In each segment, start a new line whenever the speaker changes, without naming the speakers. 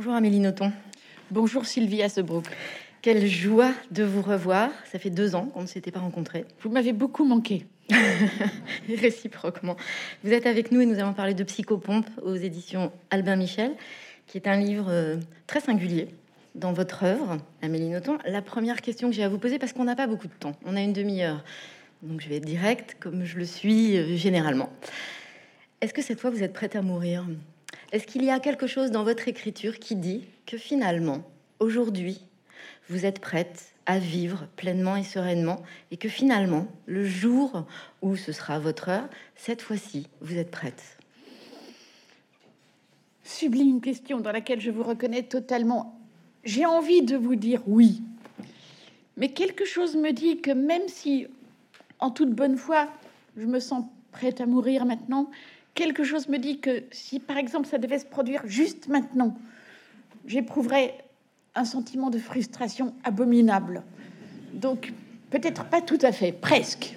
Bonjour Amélie Nothomb.
Bonjour Sylvia Sebrook.
Quelle joie de vous revoir. Ça fait deux ans qu'on ne s'était pas rencontrés.
Vous m'avez beaucoup manqué.
Réciproquement. Vous êtes avec nous et nous allons parler de Psychopompe aux éditions Albin Michel, qui est un livre euh, très singulier dans votre œuvre, Amélie Nothomb. La première question que j'ai à vous poser, parce qu'on n'a pas beaucoup de temps, on a une demi-heure, donc je vais être directe comme je le suis euh, généralement. Est-ce que cette fois vous êtes prête à mourir? Est-ce qu'il y a quelque chose dans votre écriture qui dit que finalement, aujourd'hui, vous êtes prête à vivre pleinement et sereinement et que finalement, le jour où ce sera votre heure, cette fois-ci, vous êtes prête?
Sublime question dans laquelle je vous reconnais totalement. J'ai envie de vous dire oui. Mais quelque chose me dit que même si, en toute bonne foi, je me sens prête à mourir maintenant, quelque chose me dit que si, par exemple, ça devait se produire juste maintenant, j'éprouverais un sentiment de frustration abominable. Donc, peut-être pas tout à fait, presque.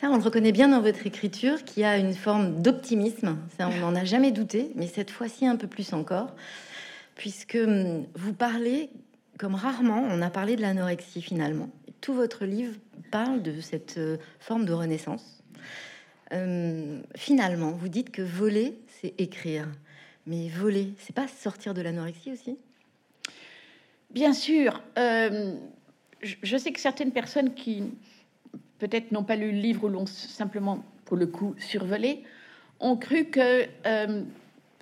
Ça, on le reconnaît bien dans votre écriture, qui a une forme d'optimisme. Ça, on n'en a jamais douté, mais cette fois-ci un peu plus encore, puisque hum, vous parlez, comme rarement, on a parlé de l'anorexie finalement. Tout votre livre parle de cette euh, forme de renaissance. Hum, finalement, vous dites que voler, c'est écrire. Mais voler, c'est pas sortir de l'anorexie aussi?
Bien sûr. Euh, je sais que certaines personnes qui peut-être n'ont pas lu le livre ou l'ont simplement, pour le coup, survolé, ont cru que, euh,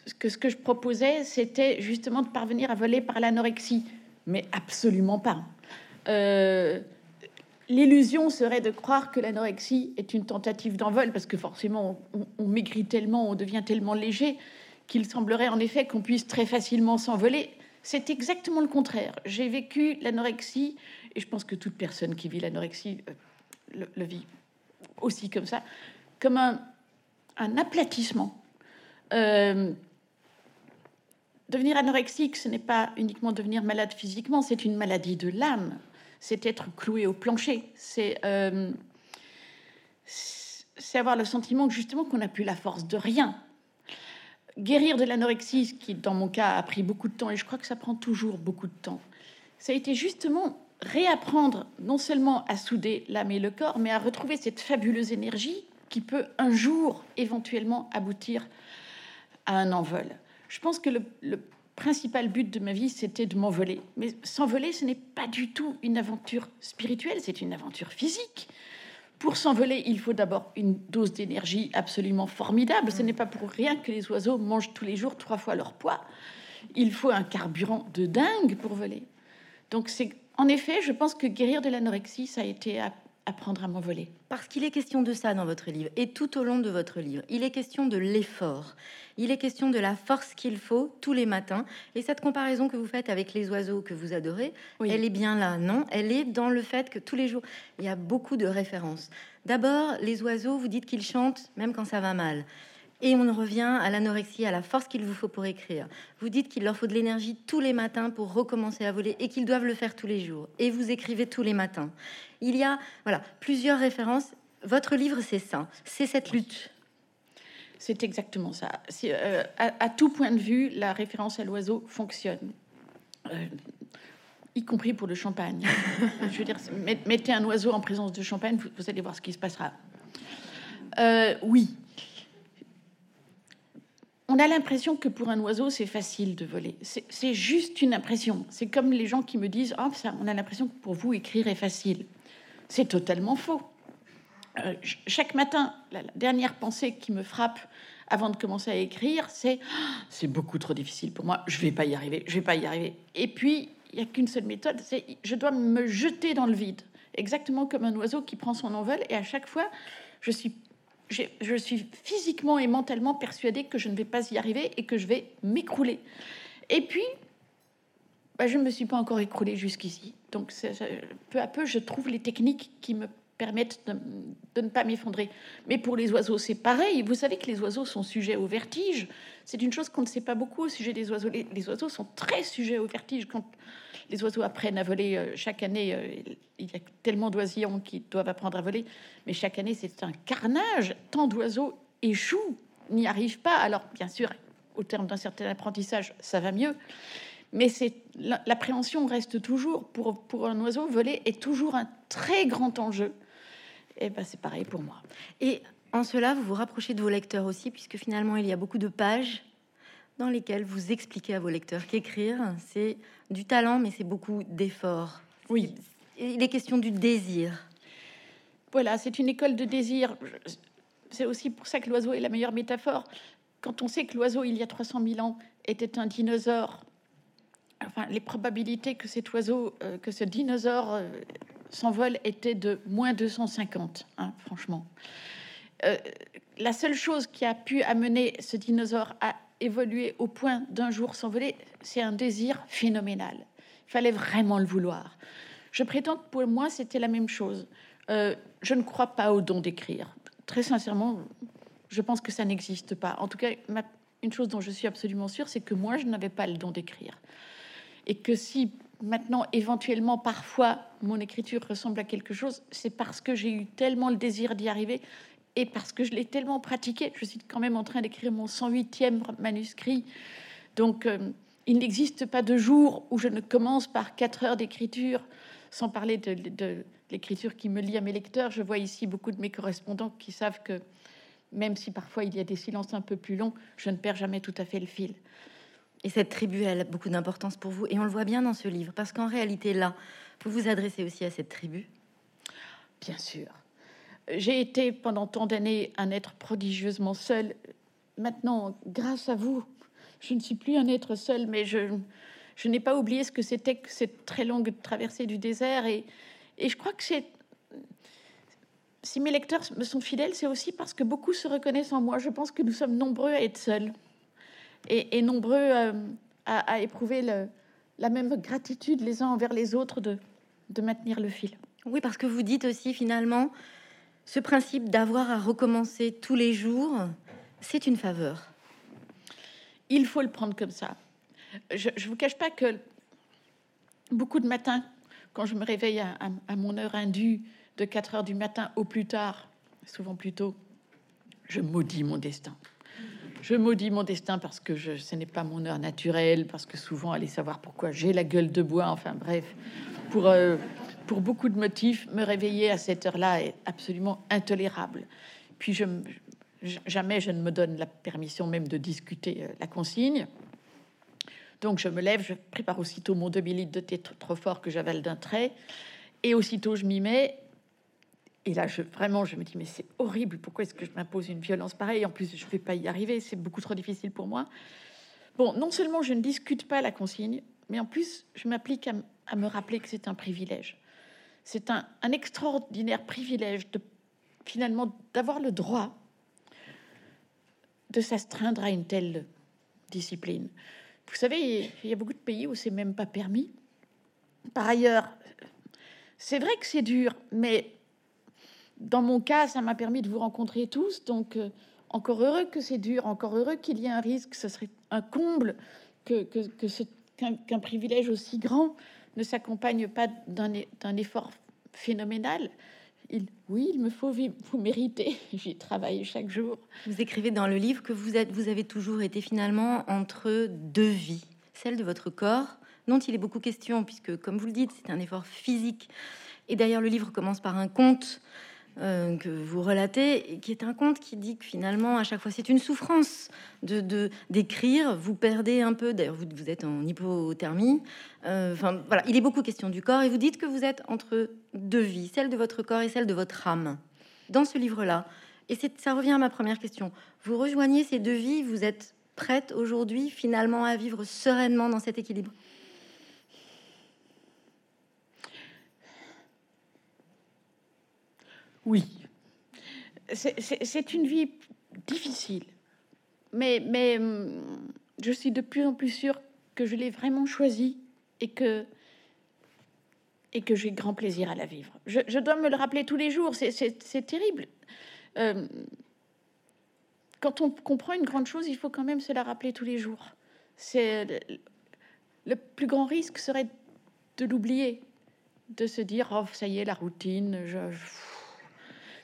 ce que je proposais, c'était justement de parvenir à voler par l'anorexie. Mais absolument pas. Euh, l'illusion serait de croire que l'anorexie est une tentative d'envol, parce que forcément, on, maigrit tellement, on devient tellement léger qu'il semblerait en effet qu'on puisse très facilement s'envoler. C'est exactement le contraire. J'ai vécu l'anorexie, et je pense que toute personne qui vit l'anorexie euh, le, vit aussi comme ça, comme un, aplatissement. Euh, devenir anorexique, ce n'est pas uniquement devenir malade physiquement, c'est une maladie de l'âme. C'est être cloué au plancher. C'est euh, avoir le sentiment justement qu'on n'a plus la force de rien, guérir de l'anorexie, qui dans mon cas a pris beaucoup de temps, et je crois que ça prend toujours beaucoup de temps, ça a été justement réapprendre non seulement à souder l'âme et le corps, mais à retrouver cette fabuleuse énergie qui peut un jour éventuellement aboutir à un envol. Je pense que le, le principal but de ma vie, c'était de m'envoler. Mais s'envoler, ce n'est pas du tout une aventure spirituelle, c'est une aventure physique. Pour s'envoler, il faut d'abord une dose d'énergie absolument formidable. Ce n'est pas pour rien que les oiseaux mangent tous les jours trois fois leur poids. Il faut un carburant de dingue pour voler. Donc en effet, je pense que guérir de l'anorexie, ça a été apprendre à m'envoler.
Parce qu'il est question de ça dans votre livre et tout au long de votre livre. Il est question de l'effort. Il est question de la force qu'il faut tous les matins. Et cette comparaison que vous faites avec les oiseaux que vous adorez, elle est bien là, non? Elle est dans le fait que tous les jours, il y a beaucoup de références. D'abord, les oiseaux, vous dites qu'ils chantent même quand ça va mal. Et on revient à l'anorexie, à la force qu'il vous faut pour écrire. Vous dites qu'il leur faut de l'énergie tous les matins pour recommencer à voler et qu'ils doivent le faire tous les jours. Et vous écrivez tous les matins. Il y a voilà plusieurs références. Votre livre, c'est ça, c'est cette lutte.
C'est exactement ça. Euh, à, tout point de vue, la référence à l'oiseau fonctionne. Euh, y compris pour le champagne. Je veux dire, mettez un oiseau en présence de champagne, vous, allez voir ce qui se passera. Euh, oui, on a l'impression que pour un oiseau, c'est facile de voler. C'est juste une impression. C'est comme les gens qui me disent oh, ça, on a l'impression que pour vous, écrire est facile. C'est totalement faux. Euh, chaque matin, la, dernière pensée qui me frappe avant de commencer à écrire, c'est oh, c'est beaucoup trop difficile pour moi, je vais pas y arriver, je vais pas y arriver. Et puis, il n'y a qu'une seule méthode, c'est je dois me jeter dans le vide, exactement comme un oiseau qui prend son envol. Et à chaque fois, je suis je suis physiquement et mentalement persuadée que je ne vais pas y arriver et que je vais m'écrouler. Et puis, bah, je ne me suis pas encore écroulée jusqu'ici. Donc, peu à peu, je trouve les techniques qui me permettent de, ne pas m'effondrer. Mais pour les oiseaux, c'est pareil. Vous savez que les oiseaux sont sujets au vertige. C'est une chose qu'on ne sait pas beaucoup au sujet des oiseaux. Les, oiseaux sont très sujets au vertige. Quand les oiseaux apprennent à voler euh, chaque année, euh, il y a tellement d'oisillons qui doivent apprendre à voler, mais chaque année, c'est un carnage. Tant d'oiseaux échouent, n'y arrivent pas. Alors, bien sûr, au terme d'un certain apprentissage, ça va mieux. Mais l'appréhension reste toujours pour, pour un oiseau voler est toujours un très grand enjeu. Et ben c'est pareil pour moi.
Et en cela, vous vous rapprochez de vos lecteurs aussi, puisque finalement il y a beaucoup de pages dans lesquelles vous expliquez à vos lecteurs qu'écrire c'est du talent, mais c'est beaucoup d'efforts.
Oui,
il est question du désir.
Voilà, c'est une école de désir. C'est aussi pour ça que l'oiseau est la meilleure métaphore. Quand on sait que l'oiseau, il y a 300 000 ans, était un dinosaure, enfin, les probabilités que cet oiseau, euh, que ce dinosaure euh, s'envole étaient de moins 250, hein, franchement. Euh, la seule chose qui a pu amener ce dinosaure à évoluer au point d'un jour s'envoler, c'est un désir phénoménal. Il fallait vraiment le vouloir. Je prétends que pour moi, c'était la même chose. Euh, je ne crois pas au don d'écrire. Très sincèrement, je pense que ça n'existe pas. En tout cas, une chose dont je suis absolument sûre, c'est que moi, je n'avais pas le don d'écrire. Et que si maintenant, éventuellement, parfois, mon écriture ressemble à quelque chose, c'est parce que j'ai eu tellement le désir d'y arriver et parce que je l'ai tellement pratiqué. Je suis quand même en train d'écrire mon 108e manuscrit. Donc, euh, il n'existe pas de jour où je ne commence par 4 heures d'écriture sans parler de, l'écriture qui me lie à mes lecteurs. Je vois ici beaucoup de mes correspondants qui savent que même si parfois il y a des silences un peu plus longs, je ne perds jamais tout à fait le fil.
Et cette tribu, elle a beaucoup d'importance pour vous. Et on le voit bien dans ce livre, parce qu'en réalité, là, vous vous adressez aussi à cette tribu.
Bien sûr. J'ai été pendant tant d'années un être prodigieusement seul. Maintenant, grâce à vous, je ne suis plus un être seul, mais je, n'ai pas oublié ce que c'était que cette très longue traversée du désert. Et, je crois que c'est. Si mes lecteurs me sont fidèles, c'est aussi parce que beaucoup se reconnaissent en moi. Je pense que nous sommes nombreux à être seuls et, nombreux euh, à, éprouver la même gratitude les uns envers les autres de maintenir le fil.
Oui, parce que vous dites aussi finalement, ce principe d'avoir à recommencer tous les jours, c'est une faveur.
Il faut le prendre comme ça je ne vous cache pas que beaucoup de matins, quand je me réveille à, mon heure indue de 4 heures du matin au plus tard, souvent plus tôt, je maudis mon destin. Je maudis mon destin parce que ce n'est pas mon heure naturelle, parce que souvent, allez savoir pourquoi j'ai la gueule de bois, enfin bref, pour, euh, pour beaucoup de motifs, me réveiller à cette heure-là est absolument intolérable. Puis je, jamais je ne me donne la permission même de discuter euh, la consigne. Donc je me lève, je prépare aussitôt mon demi litres de thé trop fort que j'avale d'un trait, et aussitôt je m'y mets. Et là, je, vraiment, je me dis, mais c'est horrible, pourquoi est-ce que je m'impose une violence pareille? En plus, je ne vais pas y arriver, c'est beaucoup trop difficile pour moi. Bon, non seulement je ne discute pas la consigne, mais en plus, je m'applique à, me rappeler que c'est un privilège. C'est un, extraordinaire privilège de finalement d'avoir le droit de s'astreindre à une telle discipline. Vous savez, il y a beaucoup de pays où c'est même pas permis. Par ailleurs, c'est vrai que c'est dur, mais dans mon cas, ça m'a permis de vous rencontrer tous. Donc, euh, encore heureux que c'est dur, encore heureux qu'il y ait un risque. Ce serait un comble qu'un, privilège aussi grand ne s'accompagne pas d'un effort phénoménal oui, il me faut vous méritez. J'y travaille chaque jour.
Vous écrivez dans le livre que vous, avez toujours été finalement entre deux vies, celle de votre corps, dont il est beaucoup question, puisque, comme vous le dites, c'est un effort physique. Et d'ailleurs, le livre commence par un conte euh, que vous relatez, qui est un conte qui dit que finalement, à chaque fois, c'est une souffrance de d'écrire. vous perdez un peu. D'ailleurs, vous, êtes en hypothermie. Euh, enfin, voilà, il est beaucoup question du corps, et vous dites que vous êtes entre deux vies, celle de votre corps et celle de votre âme. Dans ce livre-là, et ça revient à ma première question. Vous rejoignez ces deux vies. Vous êtes prête aujourd'hui, finalement, à vivre sereinement dans cet équilibre?
Oui, c'est une vie difficile, mais, hum, je suis de plus en plus sûre que je l'ai vraiment choisie et que, j'ai grand plaisir à la vivre. Je, dois me le rappeler tous les jours, c'est terrible. Hum, quand on comprend une grande chose, il faut quand même se la rappeler tous les jours. C'est le plus grand risque serait de l'oublier, de se dire oh ça y est la routine,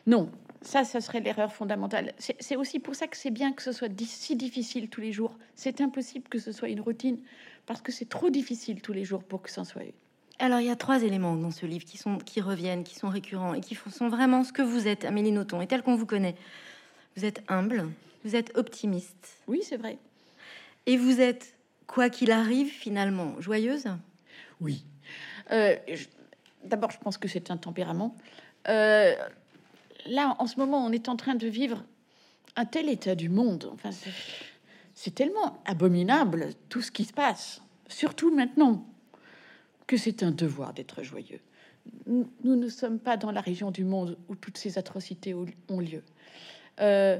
non, Ça, ça serait l'erreur fondamentale. C'est aussi pour ça que c'est bien que ce soit si difficile tous les jours. C'est impossible que ce soit une routine parce que c'est trop difficile tous les jours pour que ça soit une.
Alors, il y a trois éléments dans ce livre qui, sont, qui reviennent, qui sont récurrents et qui sont vraiment ce que vous êtes, Amélie Nothomb, et tel qu'on vous connaît. Vous êtes humble, vous êtes optimiste.
Oui, c'est vrai.
Et vous êtes, quoi qu'il arrive, finalement, joyeuse?
Oui. Euh, d'abord, je pense que c'est un tempérament. Euh, là, en ce moment, on est en train de vivre un tel état du monde. Enfin, c'est tellement abominable tout ce qui se passe, surtout maintenant, que c'est un devoir d'être joyeux. Nous, ne sommes pas dans la région du monde où toutes ces atrocités ont lieu. Euh,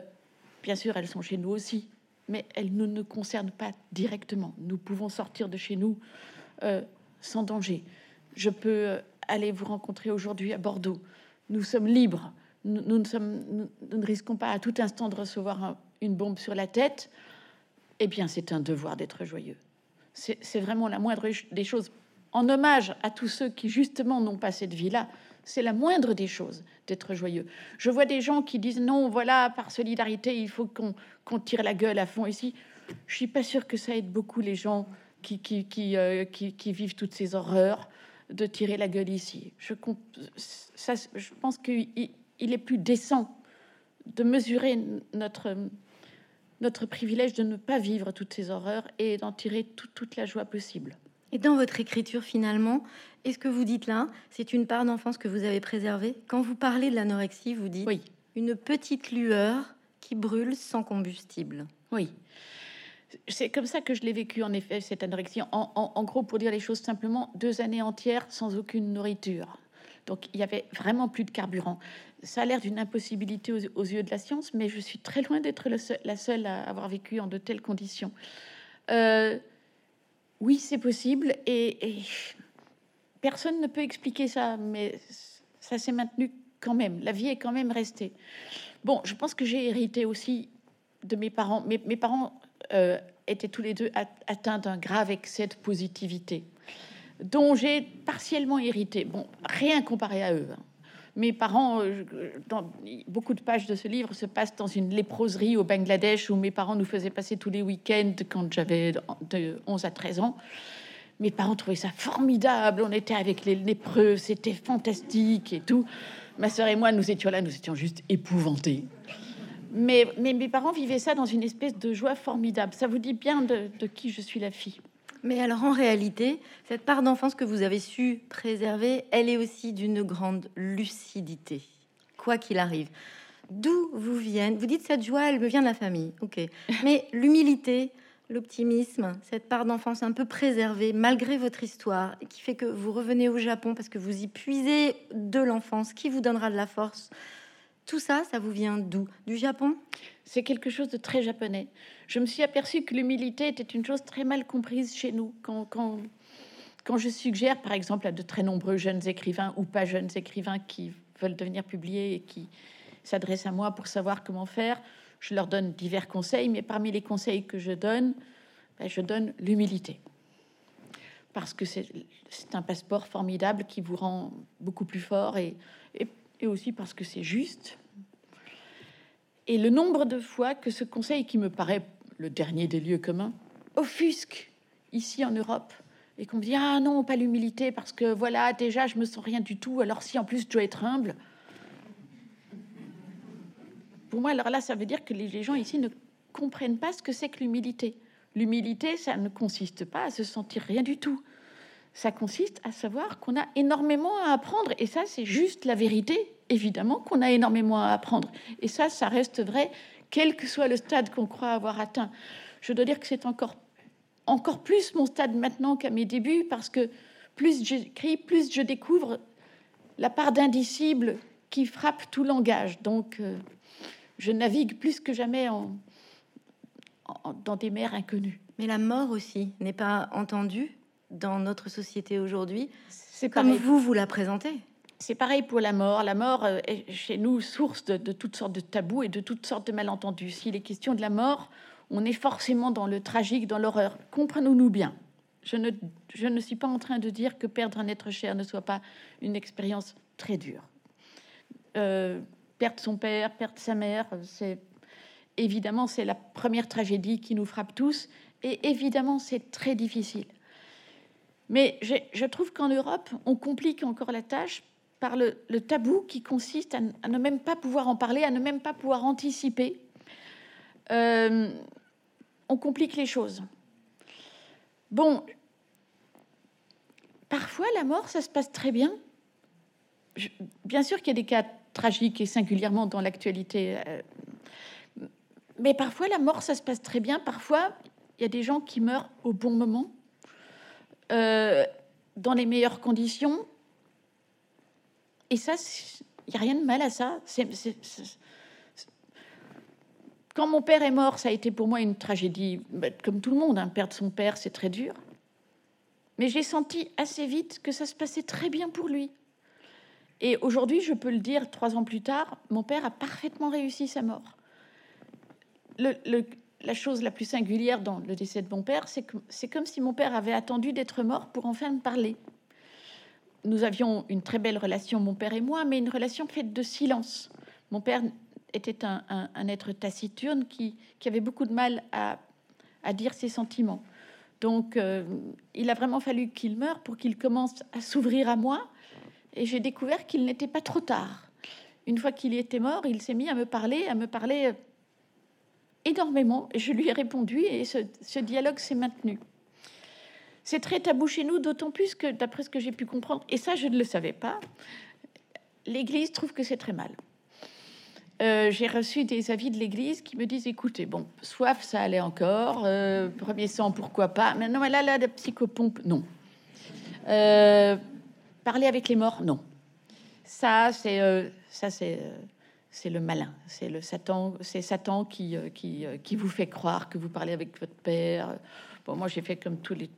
bien sûr, elles sont chez nous aussi, mais elles ne nous concernent pas directement. Nous pouvons sortir de chez nous euh, sans danger. Je peux aller vous rencontrer aujourd'hui à Bordeaux. Nous sommes libres nous, ne, risquons pas à tout instant de recevoir une bombe sur la tête, eh bien, c'est un devoir d'être joyeux. C'est vraiment la moindre des choses. En hommage à tous ceux qui, justement, n'ont pas cette vie-là, c'est la moindre des choses d'être joyeux. Je vois des gens qui disent non, voilà, par solidarité, il faut qu'on tire la gueule à fond ici. Je suis pas sûre que ça aide beaucoup les gens euh, qui vivent toutes ces horreurs de tirer la gueule ici. Je, je pense qu'il il est plus décent de mesurer notre, notre privilège de ne pas vivre toutes ces horreurs et d'en tirer toute la joie possible.
Et dans votre écriture, finalement, est-ce que vous dites là, c'est une part d'enfance que vous avez préservée? Quand vous parlez de l'anorexie, vous dites
oui.
une petite lueur qui brûle sans combustible.
Oui. C'est comme ça que je l'ai vécu, en effet, cette anorexie. En, en, gros, pour dire les choses simplement, deux années entières sans aucune nourriture. Donc, il y avait vraiment plus de carburant ça a l'air d'une impossibilité aux, yeux de la science, mais je suis très loin d'être la seule à avoir vécu en de telles conditions. Euh, oui, c'est possible, et, personne ne peut expliquer ça, mais ça s'est maintenu quand même. La vie est quand même restée. Bon, je pense que j'ai hérité aussi de mes parents. Mes, mes parents euh, étaient tous les deux atteints d'un grave excès de positivité, dont j'ai partiellement hérité. Bon, rien comparé à eux. Hein mes parents, euh, dans beaucoup de pages de ce livre se passent dans une léproserie au Bangladesh où mes parents nous faisaient passer tous les week-ends quand j'avais de 11 à 13 ans. Mes parents trouvaient ça formidable. On était avec les lépreux, c'était fantastique et tout. Ma sœur et moi, nous étions là, nous étions juste épouvantés. Mais, mes parents vivaient ça dans une espèce de joie formidable. Ça vous dit bien de qui je suis la fille?
Mais alors en réalité, cette part d'enfance que vous avez su préserver, elle est aussi d'une grande lucidité, quoi qu'il arrive. D'où vous viennent Vous dites cette joie, elle me vient de la famille, ok. Mais l'humilité, l'optimisme, cette part d'enfance un peu préservée malgré votre histoire, qui fait que vous revenez au Japon parce que vous y puisez de l'enfance, qui vous donnera de la force. Tout ça, ça vous vient d'où? Du Japon?
C'est quelque chose de très japonais je me suis aperçue que l'humilité était une chose très mal comprise chez nous. Quand, quand, quand je suggère, par exemple, à de très nombreux jeunes écrivains ou pas jeunes écrivains qui veulent devenir publiés et qui s'adressent à moi pour savoir comment faire, je leur donne divers conseils, mais parmi les conseils que je donne, ben, je donne l'humilité. Parce que c'est un passeport formidable qui vous rend beaucoup plus fort et, et, aussi parce que c'est juste. Et le nombre de fois que ce conseil qui me paraît le dernier des lieux communs, offusque ici en Europe et qu'on me dit ah non pas l'humilité parce que voilà déjà je me sens rien du tout alors si en plus je dois être humble. Pour moi alors là ça veut dire que les gens ici ne comprennent pas ce que c'est que l'humilité. L'humilité ça ne consiste pas à se sentir rien du tout ça consiste à savoir qu'on a énormément à apprendre et ça c'est juste la vérité évidemment qu'on a énormément à apprendre et ça ça reste vrai quel que soit le stade qu'on croit avoir atteint. Je dois dire que c'est encore, encore plus mon stade maintenant qu'à mes débuts, parce que plus j'écris, plus je découvre la part d'indicible qui frappe tout langage. Donc, euh, je navigue plus que jamais en, dans des mers inconnues.
Mais la mort aussi n'est pas entendue dans notre société aujourd'hui. C'est comme vous vous la présentez.
C'est pareil pour la mort. La mort euh, est chez nous source de, toutes sortes de tabous et de toutes sortes de malentendus. S'il est question de la mort, on est forcément dans le tragique, dans l'horreur. Comprenons-nous bien. Je ne, je ne suis pas en train de dire que perdre un être cher ne soit pas une expérience très dure. Euh, perdre son père, perdre sa mère, c'est évidemment c'est la première tragédie qui nous frappe tous, et évidemment c'est très difficile. Mais je trouve qu'en Europe, on complique encore la tâche par le, tabou qui consiste à, ne même pas pouvoir en parler, à ne même pas pouvoir anticiper. Euh, on complique les choses. Bon, parfois la mort, ça se passe très bien. bien sûr qu'il y a des cas tragiques et singulièrement dans l'actualité. Euh, mais parfois la mort, ça se passe très bien. Parfois, il y a des gens qui meurent au bon moment, euh, dans les meilleures conditions. Et ça, il n'y a rien de mal à ça. Quand mon père est mort, ça a été pour moi une tragédie, bah, comme tout le monde. Hein. Perdre son père, c'est très dur. Mais j'ai senti assez vite que ça se passait très bien pour lui. Et aujourd'hui, je peux le dire, trois ans plus tard, mon père a parfaitement réussi sa mort. La chose la plus singulière dans le décès de mon père, c'est que c'est comme si mon père avait attendu d'être mort pour enfin me parler. Nous avions une très belle relation, mon père et moi, mais une relation faite de silence. Mon père était un, être taciturne qui, avait beaucoup de mal à, dire ses sentiments. Donc, euh, il a vraiment fallu qu'il meure pour qu'il commence à s'ouvrir à moi. Et j'ai découvert qu'il n'était pas trop tard. Une fois qu'il était mort, il s'est mis à me parler, à me parler énormément. Je lui ai répondu et ce, dialogue s'est maintenu. C'est très tabou chez nous, d'autant plus que, d'après ce que j'ai pu comprendre, et ça je ne le savais pas, l'Église trouve que c'est très mal. Euh, j'ai reçu des avis de l'Église qui me disent écoutez, bon, soif, ça allait encore, euh, premier sang, pourquoi pas, mais non, là, là, la psychopompe, non. Euh, parler avec les morts, non. Ça, c'est ça, c'est c'est le malin, c'est le Satan, c'est Satan qui, euh, qui, euh, qui, vous fait croire que vous parlez avec votre père. Bon, moi j'ai fait comme tous les,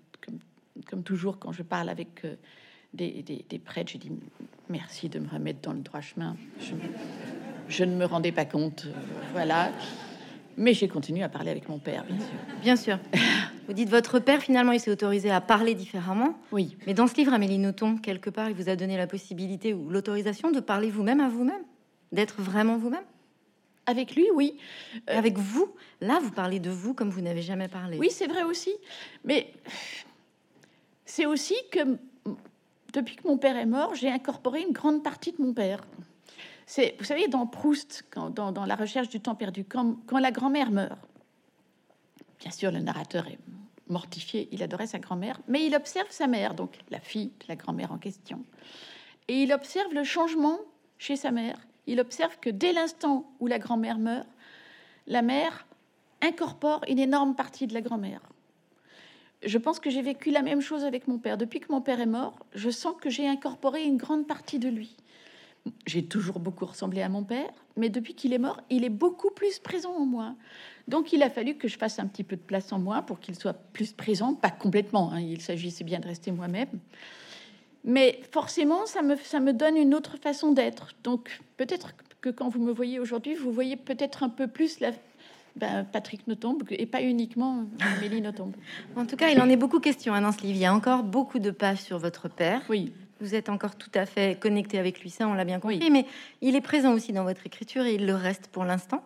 comme, toujours quand je parle avec euh, des, des, prêtres, je dis merci de me remettre dans le droit chemin. Je, ne me rendais pas compte, voilà. Mais j'ai continué à parler avec mon père, bien sûr.
Bien sûr. Vous dites votre père, finalement, il s'est autorisé à parler différemment.
Oui.
Mais dans ce livre, Amélie Nothomb, quelque part, il vous a donné la possibilité ou l'autorisation de parler vous-même à vous-même d'être vraiment vous-même
avec lui, oui.
Euh, avec vous, là, vous parlez de vous comme vous n'avez jamais parlé.
Oui, c'est vrai aussi. Mais c'est aussi que depuis que mon père est mort, j'ai incorporé une grande partie de mon père. C'est, vous savez, dans Proust, quand, dans, La recherche du temps perdu, quand, quand la grand-mère meurt, bien sûr, le narrateur est mortifié, il adorait sa grand-mère, mais il observe sa mère, donc la fille de la grand-mère en question, et il observe le changement chez sa mère il observe que dès l'instant où la grand-mère meurt, la mère incorpore une énorme partie de la grand-mère. Je pense que j'ai vécu la même chose avec mon père. Depuis que mon père est mort, je sens que j'ai incorporé une grande partie de lui. J'ai toujours beaucoup ressemblé à mon père, mais depuis qu'il est mort, il est beaucoup plus présent en moi. Donc il a fallu que je fasse un petit peu de place en moi pour qu'il soit plus présent, pas complètement, hein. il s'agissait bien de rester moi-même. Mais forcément, ça me, ça me donne une autre façon d'être. Donc peut-être que quand vous me voyez aujourd'hui, vous voyez peut-être un peu plus la, ben, Patrick Nothomb et pas uniquement Amélie Nothomb.
En tout cas, il en est beaucoup question hein, dans ce livre. Il y a encore beaucoup de pages sur votre père.
Oui.
Vous êtes encore tout à fait connecté avec lui, ça on l'a bien compris, mais il est présent aussi dans votre écriture et il le reste pour l'instant.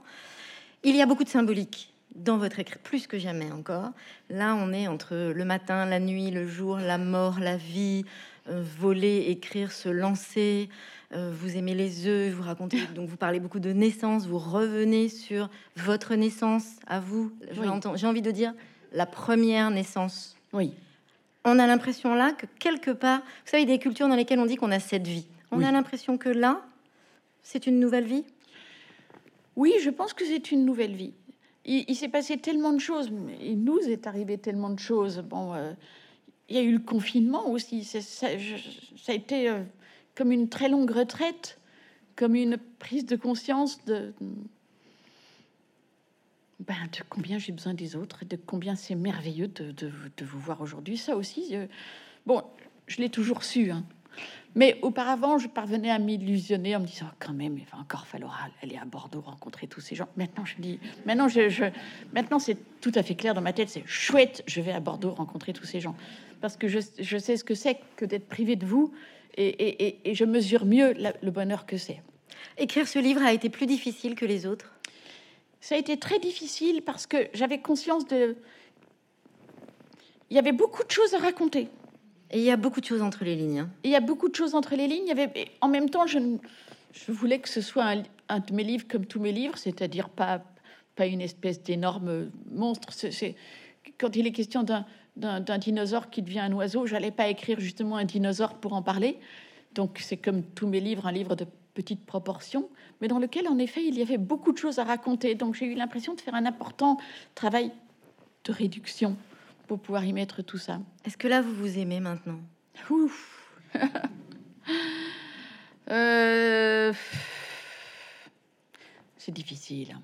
Il y a beaucoup de symbolique dans votre écriture, plus que jamais encore. Là, on est entre le matin, la nuit, le jour, la mort, la vie, voler, écrire, se lancer. Euh, vous aimez les œufs, vous racontez, donc vous parlez beaucoup de naissance, vous revenez sur votre naissance à vous. J'ai envie de dire la première naissance.
Oui.
On a l'impression là que quelque part, vous savez, des cultures dans lesquelles on dit qu'on a cette vie. On a l'impression que là, c'est une nouvelle vie?
Oui, je pense que c'est une nouvelle vie. Il, s'est passé tellement de choses, il nous est arrivé tellement de choses. Bon, euh, il y a eu le confinement aussi. Ça, a été euh, comme une très longue retraite, comme une prise de conscience de, ben, de combien j'ai besoin des autres de combien c'est merveilleux de, de, vous voir aujourd'hui. Ça aussi, euh, bon, je l'ai toujours su. Hein. Mais auparavant, je parvenais à m'illusionner en me disant quand même, il va encore falloir aller à Bordeaux rencontrer tous ces gens. Maintenant, je dis, maintenant, je, maintenant, c'est tout à fait clair dans ma tête. C'est chouette, je vais à Bordeaux rencontrer tous ces gens parce que je, sais ce que c'est que d'être privé de vous et, je mesure mieux le bonheur que c'est.
Écrire ce livre a été plus difficile que les autres?
Ça a été très difficile parce que j'avais conscience de... Il y avait beaucoup de choses à raconter.
Et il y a beaucoup de choses entre les lignes. Hein.
il y a beaucoup de choses entre les lignes. En même temps, je, je voulais que ce soit un, de mes livres comme tous mes livres, c'est-à-dire pas, pas une espèce d'énorme monstre. C'est, quand il est question d'un, d'un, dinosaure qui devient un oiseau, j'allais pas écrire justement un dinosaure pour en parler. Donc c'est comme tous mes livres, un livre de petite proportion, mais dans lequel en effet il y avait beaucoup de choses à raconter. Donc j'ai eu l'impression de faire un important travail de réduction pour pouvoir y mettre tout ça.
Est-ce que là vous vous aimez maintenant?
Euh, C'est difficile.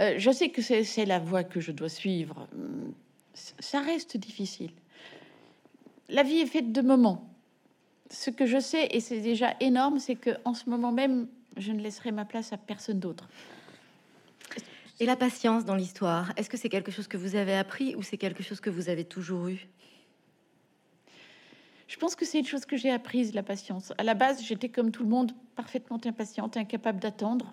Euh, je sais que c'est la voie que je dois suivre. Ça reste difficile. La vie est faite de moments ce que je sais, et c'est déjà énorme, c'est que en ce moment même, je ne laisserai ma place à personne d'autre.
Et la patience dans l'histoire, est-ce que c'est quelque chose que vous avez appris ou c'est quelque chose que vous avez toujours eu?
Je pense que c'est une chose que j'ai apprise, la patience. À la base, j'étais comme tout le monde, parfaitement impatiente, incapable d'attendre.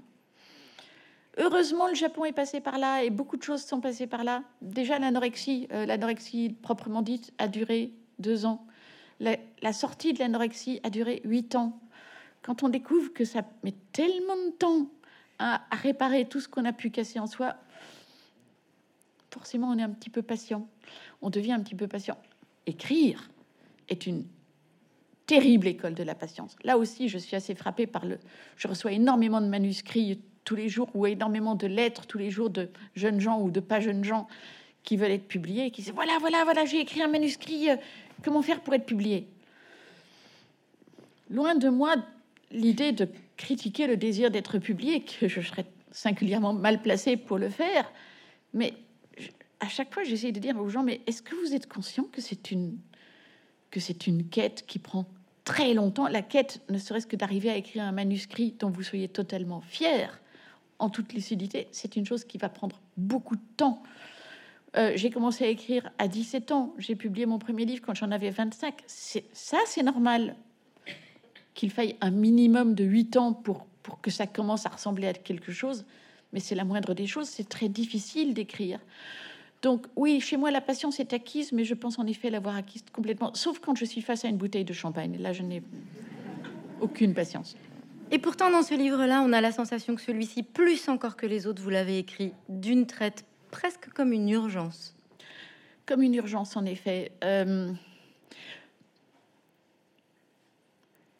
Heureusement, le Japon est passé par là et beaucoup de choses sont passées par là. Déjà, l'anorexie, euh, l'anorexie proprement dite, a duré deux ans. La, sortie de l'anorexie a duré huit ans. Quand on découvre que ça met tellement de temps à, réparer tout ce qu'on a pu casser en soi, forcément on est un petit peu patient. On devient un petit peu patient. Écrire est une terrible école de la patience. Là aussi, je suis assez frappée par le. Je reçois énormément de manuscrits tous les jours ou énormément de lettres tous les jours de jeunes gens ou de pas jeunes gens qui veulent être publiés, qui disent voilà, voilà, voilà, j'ai écrit un manuscrit, euh, Comment faire pour être publié? Loin de moi l'idée de critiquer le désir d'être publié, que je serais singulièrement mal placé pour le faire, mais à chaque fois j'essaie de dire aux gens, mais est-ce que vous êtes conscient que c'est une, que c'est une quête qui prend très longtemps? La quête, ne serait-ce que d'arriver à écrire un manuscrit dont vous soyez totalement fier, en toute lucidité, c'est une chose qui va prendre beaucoup de temps. Euh, j'ai commencé à écrire à 17 ans. J'ai publié mon premier livre quand j'en avais 25. Ça, c'est normal qu'il faille un minimum de 8 ans pour, pour que ça commence à ressembler à quelque chose. Mais c'est la moindre des choses. C'est très difficile d'écrire. Donc oui, chez moi, la patience est acquise, mais je pense en effet l'avoir acquise complètement, sauf quand je suis face à une bouteille de champagne. Là, je n'ai aucune patience.
Et pourtant, dans ce livre-là, on a la sensation que celui-ci, plus encore que les autres, vous l'avez écrit d'une traite presque comme une urgence.
Comme une urgence, en effet. Euh,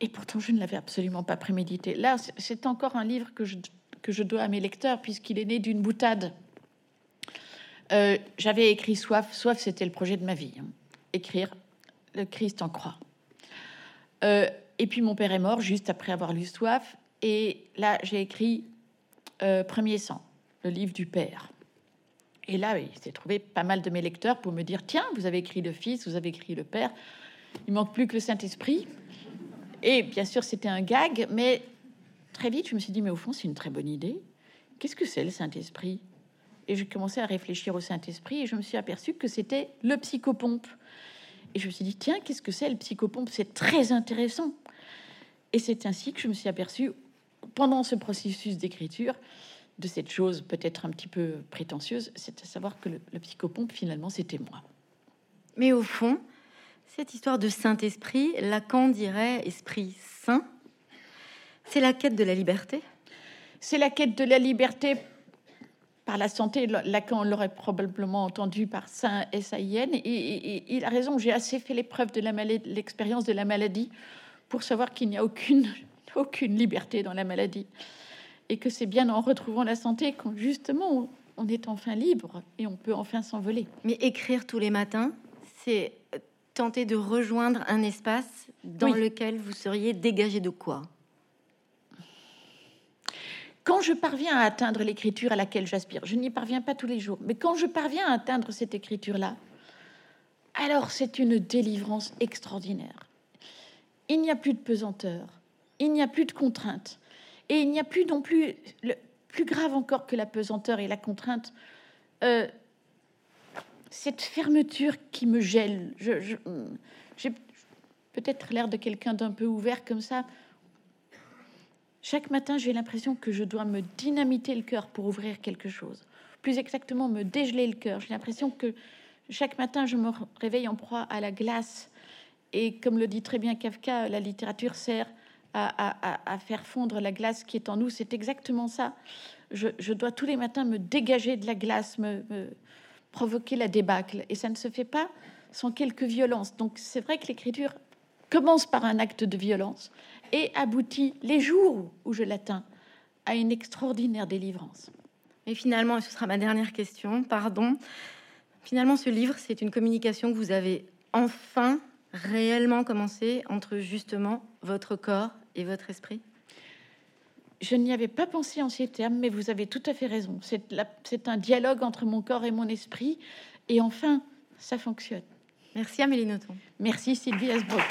et pourtant, je ne l'avais absolument pas prémédité. Là, c'est encore un livre que je, que je dois à mes lecteurs, puisqu'il est né d'une boutade. Euh, j'avais écrit Soif. Soif, c'était le projet de ma vie. Hein. Écrire le Christ en croix. Euh, et puis mon père est mort juste après avoir lu Soif. Et là, j'ai écrit Premier sang, le livre du père. Et là, il s'est trouvé pas mal de mes lecteurs pour me dire Tiens, vous avez écrit le Fils, vous avez écrit le Père. Il manque plus que le Saint-Esprit. Et bien sûr, c'était un gag, mais très vite, je me suis dit Mais au fond, c'est une très bonne idée. Qu'est-ce que c'est le Saint-Esprit? Et j'ai commencé à réfléchir au Saint-Esprit et je me suis aperçu que c'était le psychopompe. Et je me suis dit Tiens, qu'est-ce que c'est le psychopompe? C'est très intéressant. Et c'est ainsi que je me suis aperçu, pendant ce processus d'écriture, de cette chose peut-être un petit peu prétentieuse, c'est à savoir que le, psychopompe, finalement, c'était moi.
Mais au fond, cette histoire de Saint-Esprit, Lacan dirait esprit saint, c'est la quête de la liberté
C'est la quête de la liberté par la santé. Lacan l'aurait probablement entendu par saint S-A-I-N. Et, il a raison, j'ai assez fait l'épreuve de l'expérience de la maladie pour savoir qu'il n'y a aucune, aucune liberté dans la maladie et que c'est bien en retrouvant la santé qu'on justement on est enfin libre et on peut enfin s'envoler.
Mais écrire tous les matins, c'est tenter de rejoindre un espace dans lequel vous seriez dégagé de quoi?
Quand je parviens à atteindre l'écriture à laquelle j'aspire, je n'y parviens pas tous les jours, mais quand je parviens à atteindre cette écriture-là, alors c'est une délivrance extraordinaire. Il n'y a plus de pesanteur, il n'y a plus de contraintes, et il n'y a plus non plus, le, plus grave encore que la pesanteur et la contrainte, euh, cette fermeture qui me gèle. Je, j'ai peut-être l'air de quelqu'un d'un peu ouvert comme ça. Chaque matin, j'ai l'impression que je dois me dynamiter le cœur pour ouvrir quelque chose. Plus exactement, me dégeler le cœur. J'ai l'impression que chaque matin, je me réveille en proie à la glace. Et comme le dit très bien Kafka, la littérature sert à, faire fondre la glace qui est en nous. C'est exactement ça. Je, dois tous les matins me dégager de la glace, me, provoquer la débâcle. Et ça ne se fait pas sans quelques violences. Donc c'est vrai que l'écriture commence par un acte de violence et aboutit, les jours où je l'atteins, à une extraordinaire délivrance.
Et finalement, et ce sera ma dernière question, pardon, finalement ce livre, c'est une communication que vous avez enfin réellement commencé entre justement votre corps et votre esprit?
Je n'y avais pas pensé en ces termes, mais vous avez tout à fait raison. C'est un dialogue entre mon corps et mon esprit. Et enfin, ça fonctionne.
Merci Amélie Nothomb.
Merci Sylvie Asbrook.